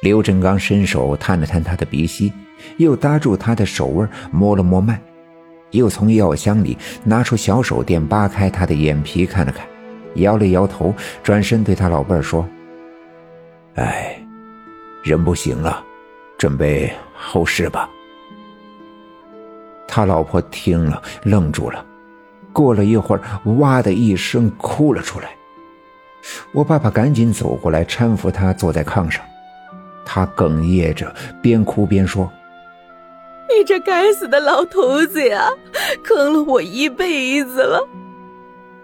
刘振刚伸手探了探他的鼻息，又搭住他的手腕摸了摸脉，又从药箱里拿出小手电扒开他的眼皮看了看，摇了摇头，转身对他老伴说：“哎，人不行了，准备后事吧。”他老婆听了愣住了，过了一会儿，哇的一声哭了出来。我爸爸赶紧走过来搀扶他坐在炕上。他哽咽着，边哭边说：“你这该死的老头子呀，坑了我一辈子了。”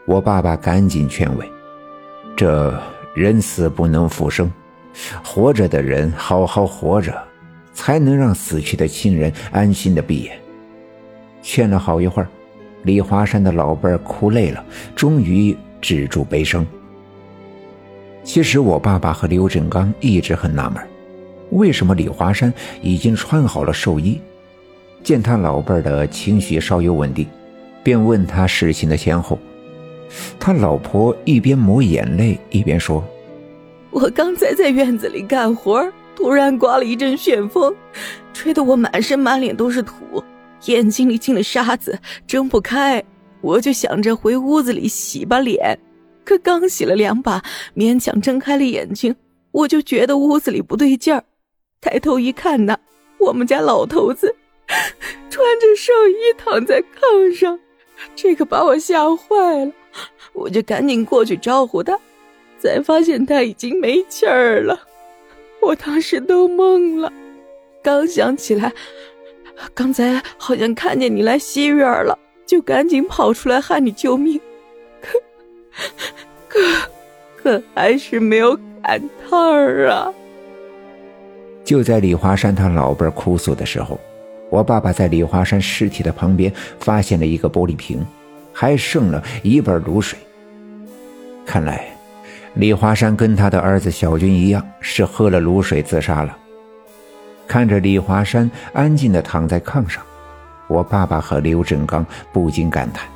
我爸爸赶紧劝慰：“这人死不能复生，活着的人好好活着，才能让死去的亲人安心的闭眼。”劝了好一会儿，李华山的老伴儿哭累了，终于止住悲声。其实我爸爸和刘振刚一直很纳闷。为什么李华山已经穿好了寿衣，见他老伴儿的情绪稍有稳定，便问他事情的前后。他老婆一边抹眼泪一边说：“我刚才在院子里干活，突然刮了一阵旋风，吹得我满身满脸都是土，眼睛里进了沙子，睁不开。我就想着回屋子里洗把脸，可刚洗了两把，勉强睁开了眼睛，我就觉得屋子里不对劲儿。”抬头一看呐，我们家老头子 穿着寿衣躺在炕上，这个把我吓坏了，我就赶紧过去招呼他，才发现他已经没气儿了。我当时都懵了，刚想起来，刚才好像看见你来西院了，就赶紧跑出来喊你救命，可可可还是没有赶趟儿啊。就在李华山他老伴哭诉的时候，我爸爸在李华山尸体的旁边发现了一个玻璃瓶，还剩了一半卤水。看来，李华山跟他的儿子小军一样，是喝了卤水自杀了。看着李华山安静地躺在炕上，我爸爸和刘振刚不禁感叹：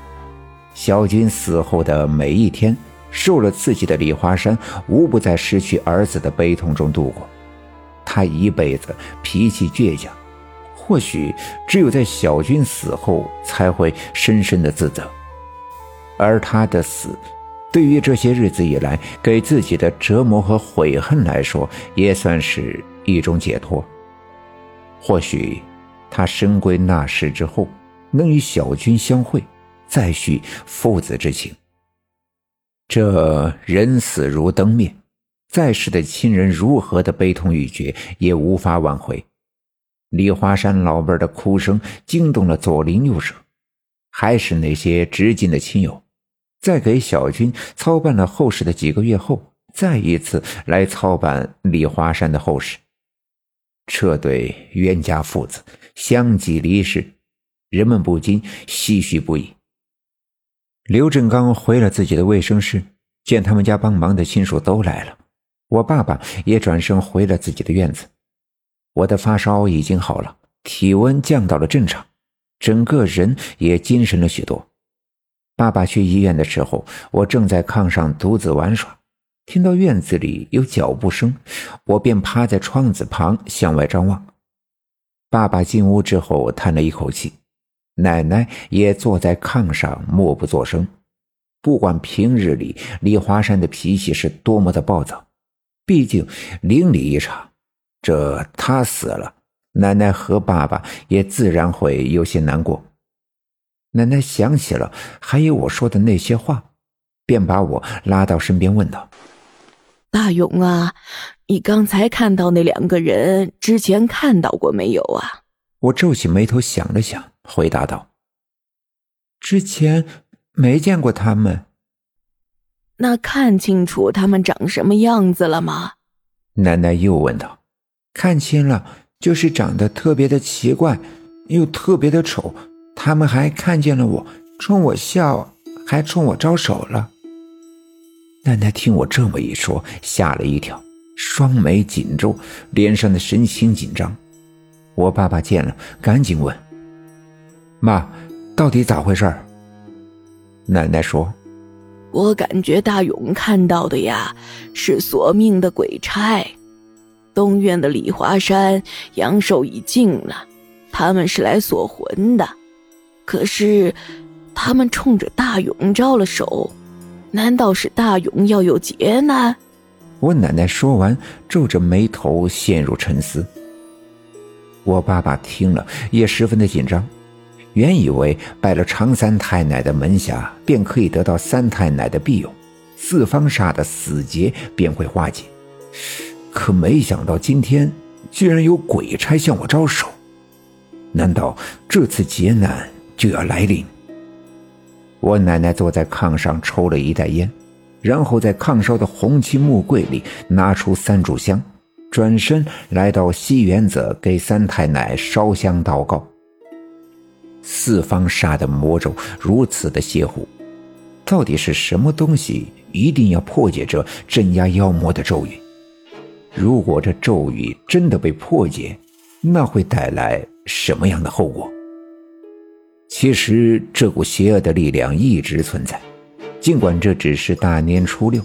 小军死后的每一天，受了刺激的李华山无不在失去儿子的悲痛中度过。他一辈子脾气倔强，或许只有在小军死后才会深深的自责。而他的死，对于这些日子以来给自己的折磨和悔恨来说，也算是一种解脱。或许，他深归那时之后，能与小军相会，再续父子之情。这人死如灯灭。在世的亲人如何的悲痛欲绝，也无法挽回。李华山老伴的哭声惊动了左邻右舍，还是那些知近的亲友，在给小军操办了后事的几个月后，再一次来操办李华山的后事。这对冤家父子相继离世，人们不禁唏嘘不已。刘振刚回了自己的卫生室，见他们家帮忙的亲属都来了。我爸爸也转身回了自己的院子。我的发烧已经好了，体温降到了正常，整个人也精神了许多。爸爸去医院的时候，我正在炕上独自玩耍，听到院子里有脚步声，我便趴在窗子旁向外张望。爸爸进屋之后叹了一口气，奶奶也坐在炕上默不作声。不管平日里李华山的脾气是多么的暴躁。毕竟邻里一场，这他死了，奶奶和爸爸也自然会有些难过。奶奶想起了还有我说的那些话，便把我拉到身边问道：“大勇啊，你刚才看到那两个人，之前看到过没有啊？”我皱起眉头想了想，回答道：“之前没见过他们。”那看清楚他们长什么样子了吗？奶奶又问道。看清了，就是长得特别的奇怪，又特别的丑。他们还看见了我，冲我笑，还冲我招手了。奶奶听我这么一说，吓了一跳，双眉紧皱，脸上的神情紧张。我爸爸见了，赶紧问：“妈，到底咋回事？”奶奶说。我感觉大勇看到的呀，是索命的鬼差。东院的李华山阳寿已尽了，他们是来索魂的。可是，他们冲着大勇招了手，难道是大勇要有劫难？我奶奶说完，皱着眉头陷入沉思。我爸爸听了也十分的紧张，原以为拜了常三太奶的门下，便可以得到三太奶的庇佑，四方煞的死劫便会化解。可没想到今天居然有鬼差向我招手，难道这次劫难就要来临？我奶奶坐在炕上抽了一袋烟，然后在炕烧的红漆木柜里拿出三炷香，转身来到西园子给三太奶烧香祷告。四方煞的魔咒如此的邪乎，到底是什么东西一定要破解这镇压妖魔的咒语？如果这咒语真的被破解，那会带来什么样的后果？其实这股邪恶的力量一直存在，尽管这只是大年初六，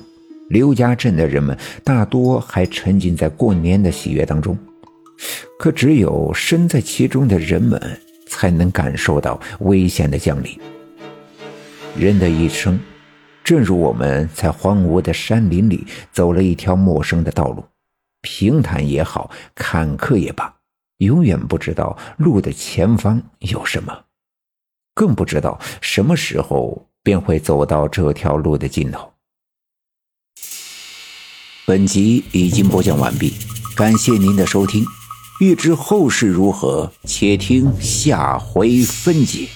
刘家镇的人们大多还沉浸在过年的喜悦当中，可只有身在其中的人们才能感受到危险的降临。人的一生，正如我们在荒芜的山林里走了一条陌生的道路。平坦也好，坎坷也罢，永远不知道路的前方有什么，更不知道什么时候便会走到这条路的尽头。本集已经播讲完毕，感谢您的收听。欲知后事如何，且听下回分解。